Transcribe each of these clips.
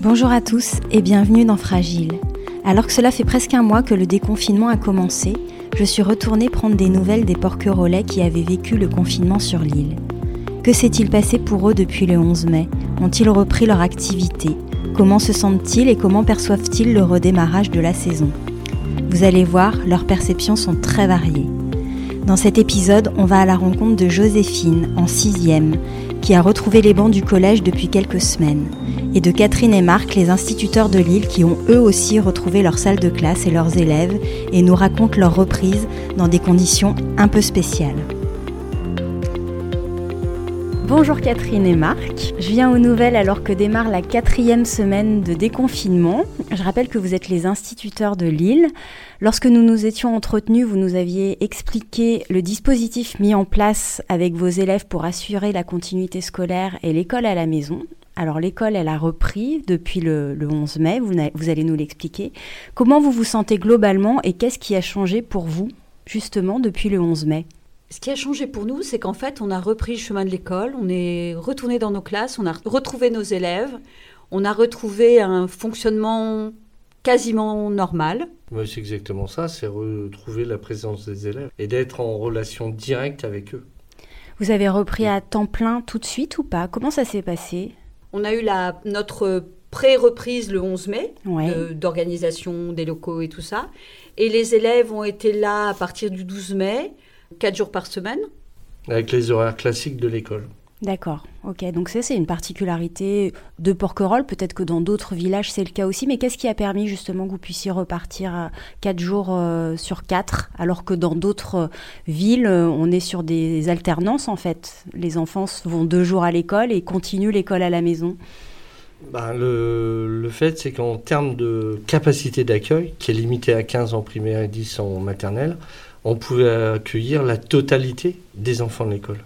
Bonjour à tous et bienvenue dans Fragile. Alors que cela fait presque un mois que le déconfinement a commencé, je suis retournée prendre des nouvelles des porquerolais qui avaient vécu le confinement sur l'île. Que s'est-il passé pour eux depuis le 11 mai? Ont-ils repris leur activité? Comment se sentent-ils et comment perçoivent-ils le redémarrage de la saison? Vous allez voir, leurs perceptions sont très variées. Dans cet épisode, on va à la rencontre de Joséphine, en 6e, qui a retrouvé les bancs du collège depuis quelques semaines, et de Catherine et Marc, les instituteurs de Lille, qui ont eux aussi retrouvé leur salle de classe et leurs élèves, et nous racontent leur reprise dans des conditions un peu spéciales. Bonjour Catherine et Marc. Je viens aux nouvelles alors que démarre la quatrième semaine de déconfinement. Je rappelle que vous êtes les instituteurs de Lille. Lorsque nous nous étions entretenus, vous nous aviez expliqué le dispositif mis en place avec vos élèves pour assurer la continuité scolaire et l'école à la maison. Alors l'école, elle a repris depuis le, 11 mai, vous, vous allez nous l'expliquer. Comment vous vous sentez globalement et qu'est-ce qui a changé pour vous justement depuis le 11 mai? Ce qui a changé pour nous, c'est qu'en fait, on a repris le chemin de l'école, on est retourné dans nos classes, on a retrouvé nos élèves, on a retrouvé un fonctionnement quasiment normal. Oui, c'est exactement ça, c'est retrouver la présence des élèves et d'être en relation directe avec eux. Vous avez repris à temps plein tout de suite ou pas? Comment ça s'est passé? On a eu la, notre pré-reprise le 11 mai, d'organisation des locaux et tout ça. Et les élèves ont été là à partir du 12 mai. 4 jours par semaine. Avec les horaires classiques de l'école. D'accord, ok. Donc ça, c'est une particularité de Porquerolles. Peut-être que dans d'autres villages, c'est le cas aussi. Mais qu'est-ce qui a permis justement que vous puissiez repartir 4 jours euh, sur 4, alors que dans d'autres euh, villes, euh, on est sur des alternances en fait? Les enfants vont deux jours à l'école et continuent l'école à la maison. Ben, le, le, fait, c'est qu'en termes de capacité d'accueil, qui est limitée à 15 en primaire et 10 en maternelle, on pouvait accueillir la totalité des enfants de l'école.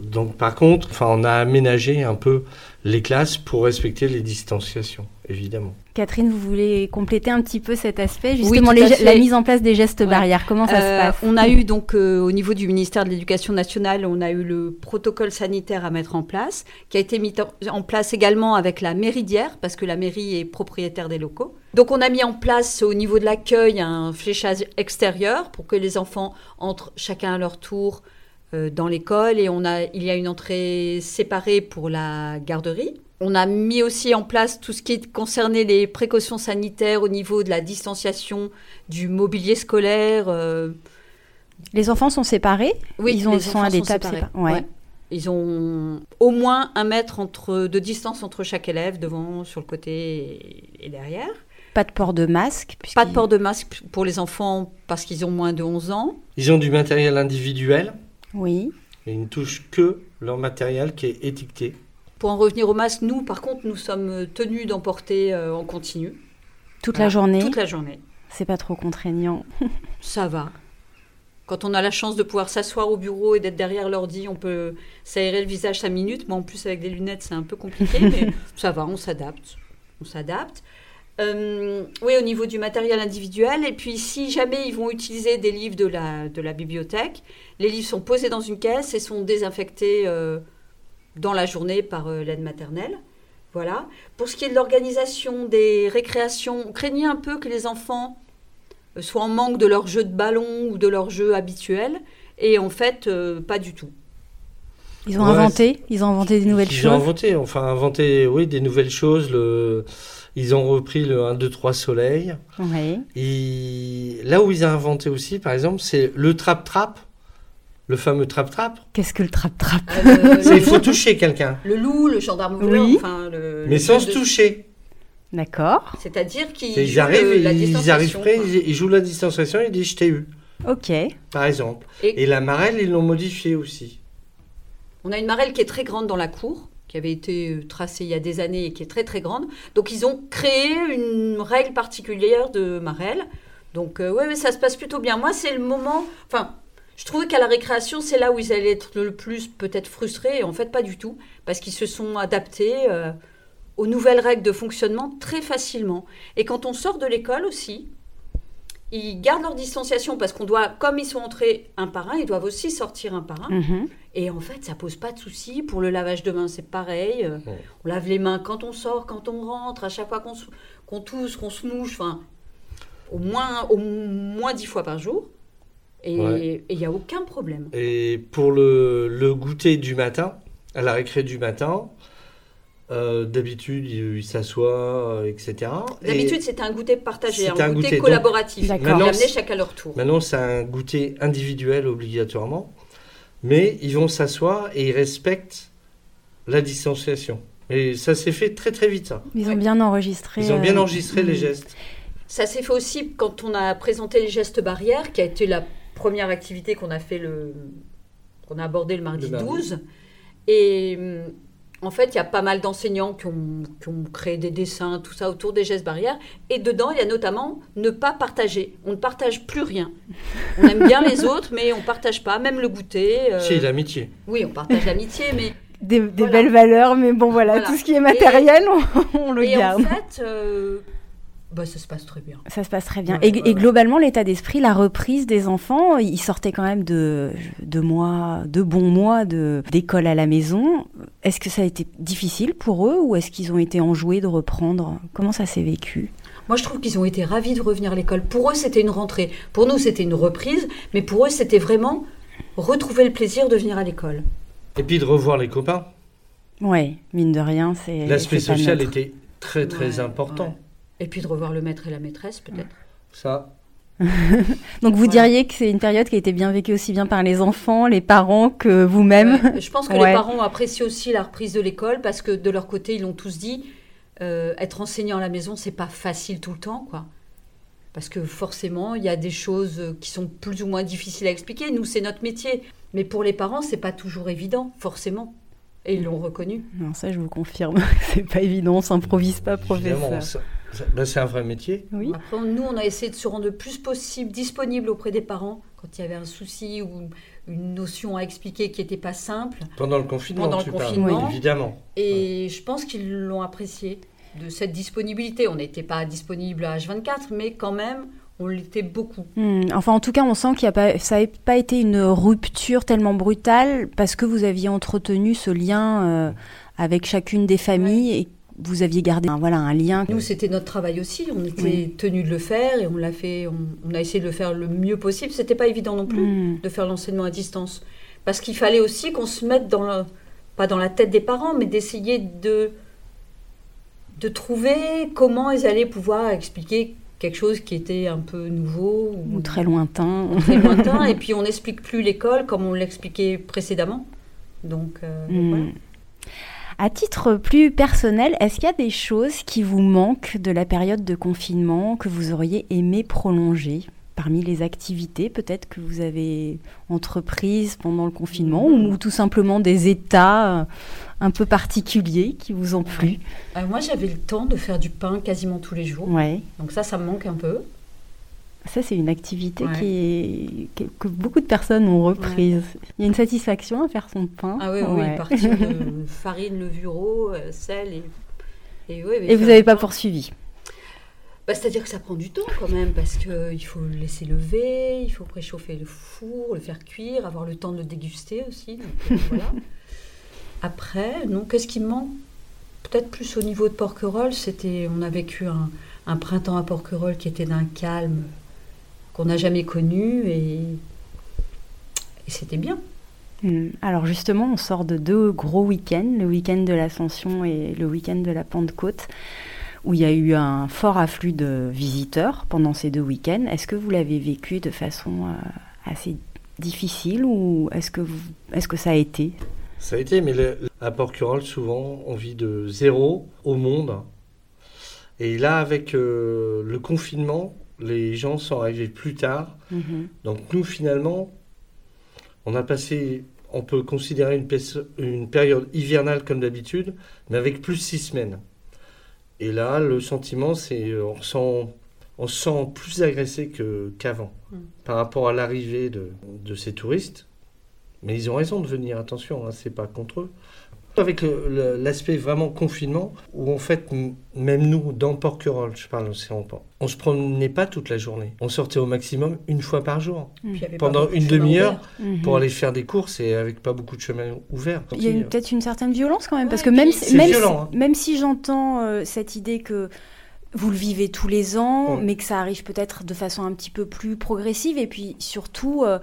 Donc par contre, enfin, on a aménagé un peu les classes pour respecter les distanciations, évidemment. Catherine, vous voulez compléter un petit peu cet aspect, justement la mise en place des gestes barrières. Comment ça se euh, passe? On a eu donc euh, au niveau du ministère de l'Éducation nationale, on a eu le protocole sanitaire à mettre en place, qui a été mis en place également avec la mairie d'hier, parce que la mairie est propriétaire des locaux. Donc on a mis en place au niveau de l'accueil un fléchage extérieur pour que les enfants entrent chacun à leur tour euh, dans l'école et on a, il y a une entrée séparée pour la garderie. On a mis aussi en place tout ce qui concernait les précautions sanitaires au niveau de la distanciation du mobilier scolaire. Euh. Les enfants sont séparés? Oui, ils ont, sont à des tables séparées. Ouais. Ils ont au moins un mètre entre, de distance entre chaque élève, devant, sur le côté et derrière. Pas de port de masque Pas de port de masque pour les enfants parce qu'ils ont moins de 11 ans. Ils ont du matériel individuel? Oui. Et ils ne touchent que leur matériel qui est étiqueté. Pour en revenir au masque, nous, par contre, nous sommes tenus d'emporter euh, en continu. Toute la journée Toute la journée. C'est pas trop contraignant. Ça va. Quand on a la chance de pouvoir s'asseoir au bureau et d'être derrière l'ordi, on peut s'aérer le visage 5 minutes. Moi, en plus, avec des lunettes, c'est un peu compliqué, mais ça va, on s'adapte. On s'adapte. Euh, oui, au niveau du matériel individuel. Et puis, si jamais ils vont utiliser des livres de la, bibliothèque, les livres sont posés dans une caisse et sont désinfectés euh, dans la journée par euh, l'aide maternelle. Voilà. Pour ce qui est de l'organisation des récréations, on craignait un peu que les enfants soient en manque de leur jeu de ballon ou de leur jeu habituel. Et en fait, pas du tout. Ils ont inventé, ils ont inventé des nouvelles choses. Ils ont inventé, enfin inventé, oui, des nouvelles choses. Le, ils ont repris le 1, 2, 3 soleil. Oui. Et là où ils ont inventé aussi, par exemple, c'est le trap-trap. Le fameux trap-trap. Qu'est-ce que le trap-trap? Euh, Il faut toucher quelqu'un. Le loup, le gendarme oui. enfin, le, Mais sans se toucher. D'accord. C'est-à-dire qu'ils ils arrivent, la ils arrivent près, ils, jouent la distanciation, ils disent je t'ai eu. Ok. Par exemple. Et, Et la marelle, ils l'ont modifiée aussi. On a une marelle qui est très grande dans la cour qui avait été euh, tracée il y a des années et qui est très très grande. Donc ils ont créé une règle particulière de Marelle. Donc euh, ouais, ça se passe plutôt bien. Moi, c'est le moment. Enfin, je trouvais qu'à la récréation, c'est là où ils allaient être le plus peut-être frustrés. Et en fait, pas du tout, parce qu'ils se sont adaptés euh, aux nouvelles règles de fonctionnement très facilement. Et quand on sort de l'école aussi, ils gardent leur distanciation parce qu'on doit, comme ils sont entrés un par un, ils doivent aussi sortir un par un. Mhm. Et en fait, ça pose pas de souci. Pour le lavage de mains, c'est pareil. Euh, Ouais. On lave les mains quand on sort, quand on rentre, à chaque fois qu'on qu'on tousse, qu'on se mouche, enfin, au moins, au moins dix fois par jour. Et Ouais. il n'y a aucun problème. Et pour le, le goûter du matin, à la récré du matin, euh, d'habitude, il, il s'assoit, euh, etc. D'habitude, Et c'était un goûter partagé, un, un goûter, goûter, donc- collaboratif. D'accord. Maintenant, amenaient chacun leur tour. maintenant, c'est un goûter individuel obligatoirement. Mais ils vont s'asseoir et ils respectent la distanciation. Et ça s'est fait très très vite, ça. Ils ont bien enregistré. Ils ont bien euh, enregistré les gestes. Ça s'est fait aussi quand on a présenté les gestes barrières, qui a été la première activité qu'on a fait le, qu'on a abordé le mardi, Le mardi. 12. Et hum, en fait, il y a pas mal d'enseignants qui ont, qui ont créé des dessins, tout ça autour des gestes barrières. Et dedans, il y a notamment ne pas partager. On ne partage plus rien. On aime bien les autres, mais on partage pas, même le goûter. euh, Si, l'amitié. Oui, on partage l'amitié, mais Des, des Voilà. belles valeurs, mais bon, voilà, Voilà. tout ce qui est matériel, on, on le et garde. en fait, euh, bah, ça se passe très bien. Ça se passe très bien. Ouais, et, ouais, et ouais. globalement, l'état d'esprit, la reprise des enfants, ils sortaient quand même de, de mois, de bons mois de, d'école à la maison. Est-ce que ça a été difficile pour eux ou est-ce qu'ils ont été enjoués de reprendre? Comment ça s'est vécu? Moi, je trouve qu'ils ont été ravis de revenir à l'école. Pour eux, c'était une rentrée. Pour nous, c'était une reprise. Mais pour eux, c'était vraiment retrouver le plaisir de venir à l'école. Et puis de revoir les copains. Ouais, mine de rien, c'est. L'aspect social était très très Ouais, important. Et puis de revoir le maître et la maîtresse, peut-être. Ça, Donc vous diriez que c'est une période qui a été bien vécue aussi bien par les enfants, les parents que vous-même Ouais. Je pense que Ouais. les parents ont apprécié aussi la reprise de l'école parce que de leur côté, ils l'ont tous dit. euh, être enseignant à la maison, c'est pas facile tout le temps, quoi. Parce que forcément, il y a des choses qui sont plus ou moins difficiles à expliquer. Nous, c'est notre métier. Mais pour les parents, c'est pas toujours évident, forcément. Et ils l'ont reconnu. Non, ça je vous confirme, c'est pas évident, on s'improvise pas évidemment, professeur. Ben, c'est un vrai métier. Oui. Après, nous, on a essayé de se rendre le plus possible disponible auprès des parents quand il y avait un souci ou une notion à expliquer qui n'était pas simple. Pendant le confinement, Pendant le tu confinement. Oui, évidemment. Et je pense qu'ils l'ont apprécié de cette disponibilité. On n'était pas disponible à H24, mais quand même, on l'était beaucoup. Hmm, Enfin, en tout cas, on sent qu'il a pas, ça n'a pas été une rupture tellement brutale parce que vous aviez entretenu ce lien euh, avec chacune des familles et vous aviez gardé un, voilà, un lien. Nous, c'était notre travail aussi. On était Oui. tenus de le faire et on l'a fait. On, on a essayé de le faire le mieux possible. C'était pas évident non plus Hmm. de faire l'enseignement à distance, parce qu'il fallait aussi qu'on se mette dans le, pas dans la tête des parents, mais d'essayer de de trouver comment ils allaient pouvoir expliquer quelque chose qui était un peu nouveau Ou très lointain. très lointain. et puis on n'explique plus l'école comme on l'expliquait précédemment. Donc, euh, Hmm. voilà. À titre plus personnel, est-ce qu'il y a des choses qui vous manquent de la période de confinement que vous auriez aimé prolonger Parmi les activités peut-être que vous avez entreprises pendant le confinement ou tout simplement des états euh, un peu particuliers qui vous ont plu? Euh, moi, j'avais le temps de faire du pain quasiment tous les jours. Ouais. Donc ça, ça me manque un peu. Ça, c'est une activité Ouais. qui est, que, beaucoup de personnes ont reprise. Il y a une satisfaction à faire son pain. Ah oui, oui, Ouais. partir de farine, euh, sel et... Et, vous n'avez pas poursuivi Bah, C'est-à-dire que ça prend du temps quand même, parce qu'il faut le laisser lever, il faut préchauffer le four, le faire cuire, avoir le temps de le déguster aussi. donc, euh, voilà. Après, non, qu'est-ce qui me manque? Peut-être plus au niveau de Porquerolles, c'était, on a vécu un, un printemps à Porquerolles qui était d'un calme qu'on n'a jamais connu et, et c'était bien. Hmm. Alors justement, on sort de deux gros week-ends, le week-end de l'Ascension et le week-end de la Pentecôte, où il y a eu un fort afflux de visiteurs pendant ces deux week-ends. Est-ce que vous l'avez vécu de façon euh, assez difficile ou est-ce que, vous- est-ce que ça a été? Ça a été, mais le- à Porquerolles, souvent, on vit de zéro au monde. Et là, avec euh, le confinement, les gens sont arrivés plus tard. Mhm. Donc nous, finalement, on a passé, on peut considérer une, période hivernale comme d'habitude, mais avec plus six semaines. Et là, le sentiment, c'est euh, on, ressent- on se sent plus agressé qu'avant Mm. par rapport à l'arrivée de, de ces touristes. Mais ils ont raison de venir, attention, hein, c'est pas contre eux. Avec l'aspect vraiment confinement, où en fait, même nous, dans Porquerolles, je parle aussi en on se promenait pas toute la journée. On sortait au maximum une fois par jour, pas pendant de une demi-heure. Mhm. pour aller faire des courses et avec pas beaucoup de chemin ouvert. Il y a peut-être une certaine violence quand même, parce que même, puis si- c'est même, violent, si, hein. même si j'entends euh, cette idée que vous le vivez tous les ans, Ouais. mais que ça arrive peut-être de façon un petit peu plus progressive, et puis surtout euh,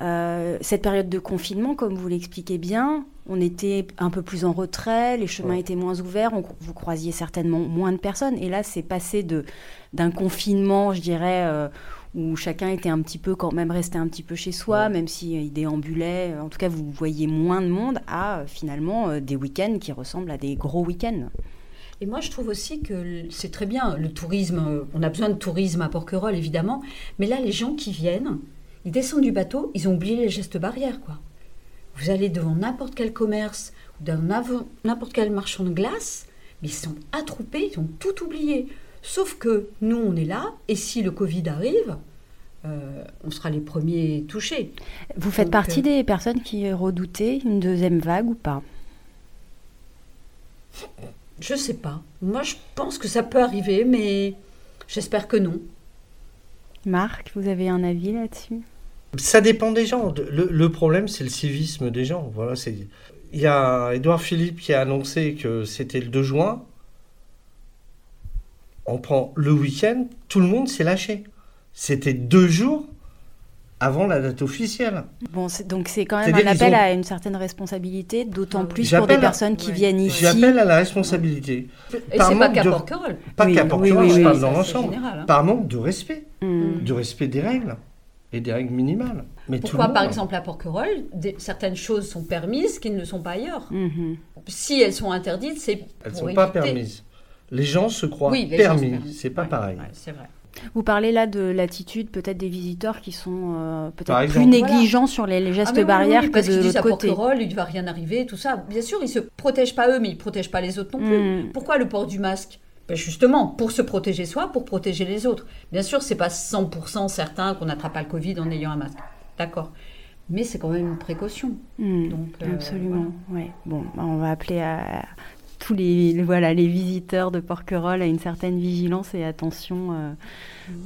euh, cette période de confinement, comme vous l'expliquez bien, on était un peu plus en retrait, les chemins Ouais. étaient moins ouverts, on- vous croisiez certainement moins de personnes, et là c'est passé de d'un confinement, je dirais. euh, où chacun était un petit peu quand même resté un petit peu chez soi, Ouais. même s'il déambulait. En tout cas, vous voyez moins de monde à euh, finalement euh, des week-ends qui ressemblent à des gros week-ends. Et moi, je trouve aussi que c'est très bien le tourisme. euh, On a besoin de tourisme à Porquerolles, évidemment. Mais là, les gens qui viennent, ils descendent du bateau, ils ont oublié les gestes barrières, quoi. Vous allez devant n'importe quel commerce ou dans n'importe quel marchand de glace, mais ils sont attroupés, ils ont tout oublié. Sauf que nous, on est là, et si le Covid arrive, euh, on sera les premiers touchés. Vous faites Donc, partie euh, des personnes qui redoutaient une deuxième vague ou pas? Je sais pas. Moi, je pense que ça peut arriver, mais j'espère que non. Marc, vous avez un avis là-dessus? Ça dépend des gens. Le, problème, c'est le civisme des gens. Voilà, c'est. Il y a Édouard Philippe qui a annoncé que c'était le 2 juin. On prend le week-end, tout le monde s'est lâché. C'était deux jours avant la date officielle. Bon, donc c'est quand même un appel ont- à une certaine responsabilité, d'autant Ah plus pour des à- personnes qui ouais. viennent ici. J'appelle à la responsabilité. Et c'est pas qu'à de- Porquerolles. Pas Oui, qu'à Porquerolles, oui, je oui, parle dans l'ensemble. hein. Par manque de respect. Hmm. De respect des règles. Et des règles minimales. Mais Pourquoi, par exemple, à Porquerolles, des- certaines choses sont permises qui ne le sont pas ailleurs? Mhm. Si elles sont interdites, c'est Elles ne sont pas permises. Les gens se croient permis. C'est pas pareil. c'est vrai. Vous parlez là de l'attitude peut-être des visiteurs qui sont euh, peut-être plus négligents sur les, les gestes Ah, oui, barrières oui, que parce de qu'ils disent l'autre à côté. Porquerolles, il ne va rien arriver, tout ça. Bien sûr, ils se protègent pas eux, mais ils protègent pas les autres non plus. Mm. Pourquoi le port du masque? Ben Justement, pour se protéger soi, pour protéger les autres. Bien sûr, c'est pas 100% certain qu'on n'attrape pas le Covid en ayant un masque. D'accord. Mais c'est quand même une précaution. Mm, Donc, euh, Absolument, ouais. Bon, bah, on va appeler à tous les, les- voilà, les visiteurs de Porquerolles à une certaine vigilance et attention euh,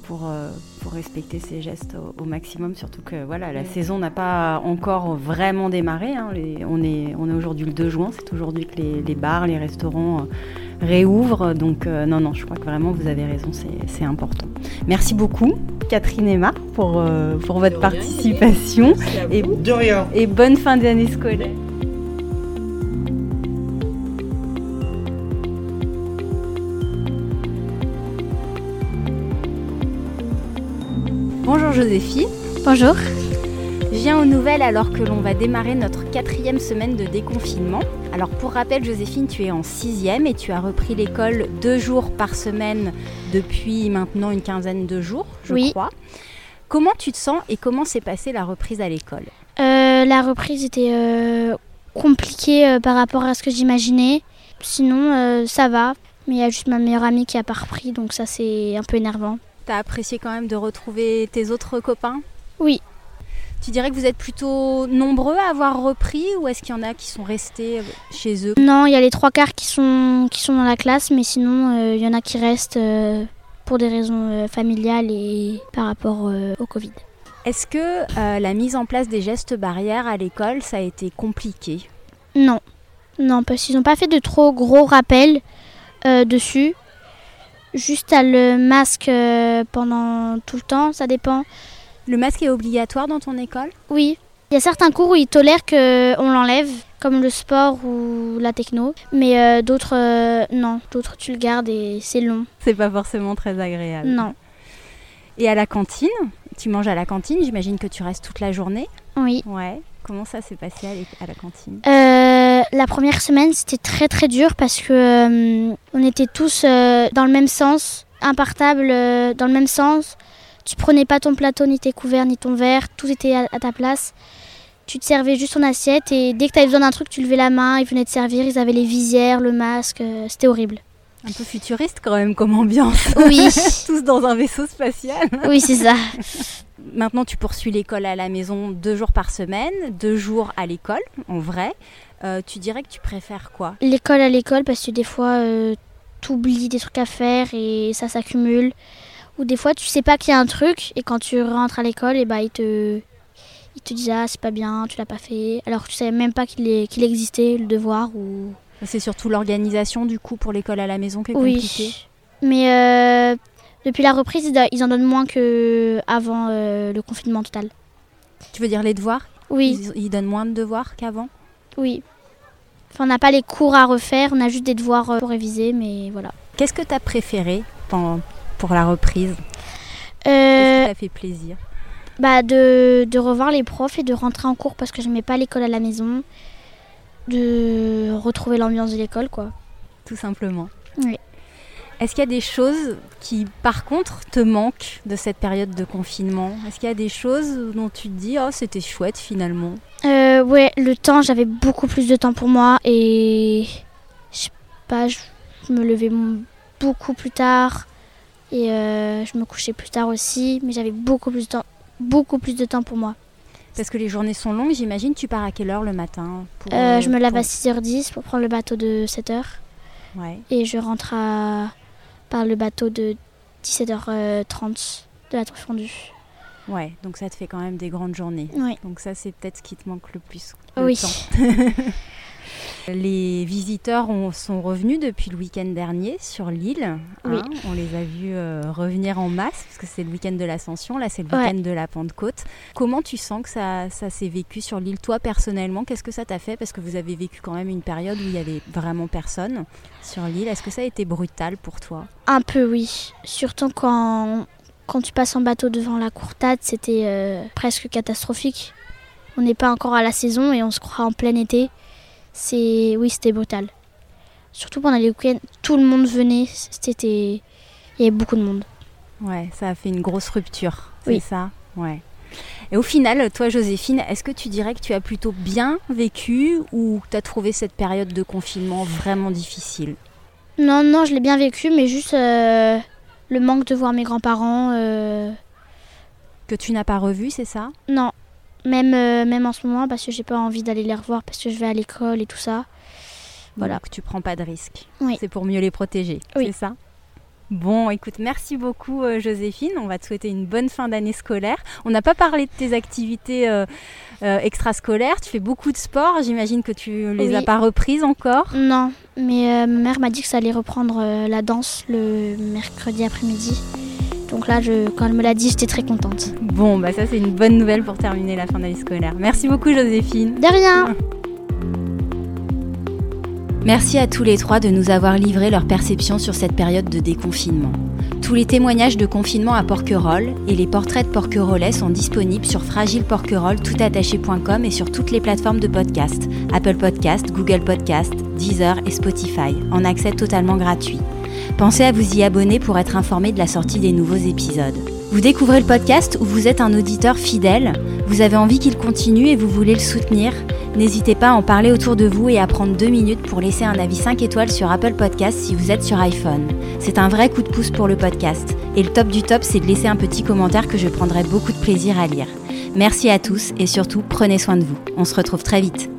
pour, euh, pour respecter ces gestes au, au maximum, surtout que voilà, la saison n'a pas encore vraiment démarré. hein. Les- on est, on est aujourd'hui le 2 juin, c'est aujourd'hui que les, les bars, les restaurants euh, réouvrent. Donc euh, non, non, je crois que vraiment vous avez raison, c'est c'est important. Merci beaucoup, Catherine et Marc, pour, euh, pour votre De rien, participation Merci à Et- vous. De rien. et bonne fin d'année scolaire. Bonjour Joséphine, Bonjour. viens aux nouvelles alors que l'on va démarrer notre quatrième semaine de déconfinement. Alors pour rappel Joséphine, tu es en sixième et tu as repris l'école deux jours par semaine depuis maintenant une quinzaine de jours, je Oui. crois. Comment tu te sens et comment s'est passée la reprise à l'école? Euh, la reprise était euh, compliquée euh, par rapport à ce que j'imaginais. Sinon, ça va. Mais il y a juste ma meilleure amie qui a pas repris, donc ça c'est un peu énervant. T'as apprécié quand même de retrouver tes autres copains Oui. Tu dirais que vous êtes plutôt nombreux à avoir repris ou est-ce qu'il y en a qui sont restés euh, chez eux Non, il y a les trois quarts qui sont, qui sont dans la classe, mais sinon euh, il y en a qui restent euh, pour des raisons euh, familiales et par rapport au Covid. Est-ce que la mise en place des gestes barrières à l'école, ça a été compliqué? Non. Non, parce qu'ils n'ont pas fait de trop gros rappels dessus. Juste à le masque euh, pendant tout le temps, ça dépend. Le masque est obligatoire dans ton école? Oui. Il y a certains cours où ils tolèrent qu'on l'enlève, comme le sport ou la techno. Mais euh, d'autres, euh, non. D'autres, tu le gardes et c'est long. C'est pas forcément très agréable. Non. Et à la cantine? Tu manges à la cantine, j'imagine que tu restes toute la journée? Oui. Ouais. Comment ça s'est passé à la cantine? Euh, la première semaine, c'était très très dur parce que euh, on était tous euh, dans le même sens, impartables dans le même sens. Tu prenais pas ton plateau, ni tes couverts, ni ton verre, tout était à, à ta place. Tu te servais juste ton assiette et dès que tu avais besoin d'un truc, tu levais la main, ils venaient te servir, ils avaient les visières, le masque, c'était horrible. Un peu futuriste quand même comme ambiance. Oui, Tous dans un vaisseau spatial. oui, c'est ça. Maintenant, tu poursuis l'école à la maison deux jours par semaine, deux jours à l'école, en vrai. euh, tu dirais que tu préfères quoi? L'école à l'école parce que des fois euh, tu oublies des trucs à faire et ça s'accumule. Ou des fois tu sais pas qu'il y a un truc et quand tu rentres à l'école, et bah, ils te, ils te disent ah c'est pas bien, tu l'as pas fait. Alors que tu savais même pas qu'il qu'il existait le devoir ou. C'est surtout l'organisation du coup pour l'école à la maison qui est compliquée. Oui. Mais euh, depuis la reprise, ils en donnent moins que avant le confinement total. Tu veux dire les devoirs? Oui. Ils, ils donnent moins de devoirs qu'avant? Oui. Enfin, on n'a pas les cours à refaire, on a juste des devoirs euh, pour réviser, mais voilà. Qu'est-ce que tu as préféré pour la reprise? Euh, Qu'est-ce qui t'a fait plaisir? bah de, de, revoir les profs et de rentrer en cours parce que je n'aimais pas l'école à la maison. De retrouver l'ambiance de l'école, quoi. Tout simplement. Oui. Est-ce qu'il y a des choses qui, par contre, te manquent de cette période de confinement? Est-ce qu'il y a des choses dont tu te dis, oh, c'était chouette finalement? Euh, Ouais, le temps, j'avais beaucoup plus de temps pour moi et je sais pas, je me levais beaucoup plus tard et euh, je me couchais plus tard aussi, mais j'avais beaucoup plus de temps, beaucoup plus de temps pour moi. Parce que les journées sont longues, j'imagine. Tu pars à quelle heure le matin pour, euh, Je me lève à 6h10 pour prendre le bateau de 7h. Ouais. Et je rentre à par le bateau de 17h30 de la truffe fondue. Ouais, donc ça te fait quand même des grandes journées. Ouais. Donc ça, c'est peut-être ce qui te manque le plus. Le oui. les visiteurs ont, sont revenus depuis le week-end dernier sur l'île. Oui. Hein, on les a vus euh, revenir en masse, parce que c'est le week-end de l'Ascension, là c'est le week-end Ouais. de la Pentecôte. Comment tu sens que ça, ça s'est vécu sur l'île Toi, personnellement, qu'est-ce que ça t'a fait? Parce que vous avez vécu quand même une période où il y avait vraiment personne sur l'île. Est-ce que ça a été brutal pour toi? Un peu, oui. Surtout quand, quand tu passes en bateau devant la courtade, c'était euh, presque catastrophique. On n'est pas encore à la saison et on se croit en plein été. C'est oui, c'était brutal. Surtout pendant les week-ends, tout le monde venait. C'était il y avait beaucoup de monde. Ouais, ça a fait une grosse rupture, Oui. c'est ça? Ouais. Et au final, toi, Joséphine, est-ce que tu dirais que tu as plutôt bien vécu ou que tu as trouvé cette période de confinement vraiment difficile? Non, non, je l'ai bien vécu, mais juste euh, le manque de voir mes grands-parents. euh, Que tu n'as pas revu, c'est ça? Non, même euh, même en ce moment parce que j'ai pas envie d'aller les revoir parce que je vais à l'école et tout ça. Voilà. Donc tu prends pas de risque. Oui. C'est pour mieux les protéger, Oui. c'est ça? Bon, écoute, merci beaucoup euh, Joséphine. On va te souhaiter une bonne fin d'année scolaire. On n'a pas parlé de tes activités euh, euh, extrascolaires. Tu fais beaucoup de sport. J'imagine que tu les Oui. as pas reprises encore. Non, mais ma mère m'a dit que ça allait reprendre la danse le mercredi après-midi. Donc là, je, quand elle me l'a dit, j'étais très contente. Bon, bah ça c'est une bonne nouvelle pour terminer la fin d'année scolaire. Merci beaucoup Joséphine. De rien Merci à tous les trois de nous avoir livré leur perception sur cette période de déconfinement. Tous les témoignages de confinement à Porquerolles et les portraits de porquerolais sont disponibles sur fragileporquerolles.toutattaché.com et sur toutes les plateformes de podcast, Apple Podcast, Google Podcast, Deezer et Spotify, en accès totalement gratuit. Pensez à vous y abonner pour être informé de la sortie des nouveaux épisodes. Vous découvrez le podcast ou vous êtes un auditeur fidèle, vous avez envie qu'il continue et vous voulez le soutenir N'hésitez pas à en parler autour de vous et à prendre deux minutes pour laisser un avis 5 étoiles sur Apple Podcast si vous êtes sur iPhone. C'est un vrai coup de pouce pour le podcast. Et le top du top, c'est de laisser un petit commentaire que je prendrai beaucoup de plaisir à lire. Merci à tous et surtout, prenez soin de vous. On se retrouve très vite.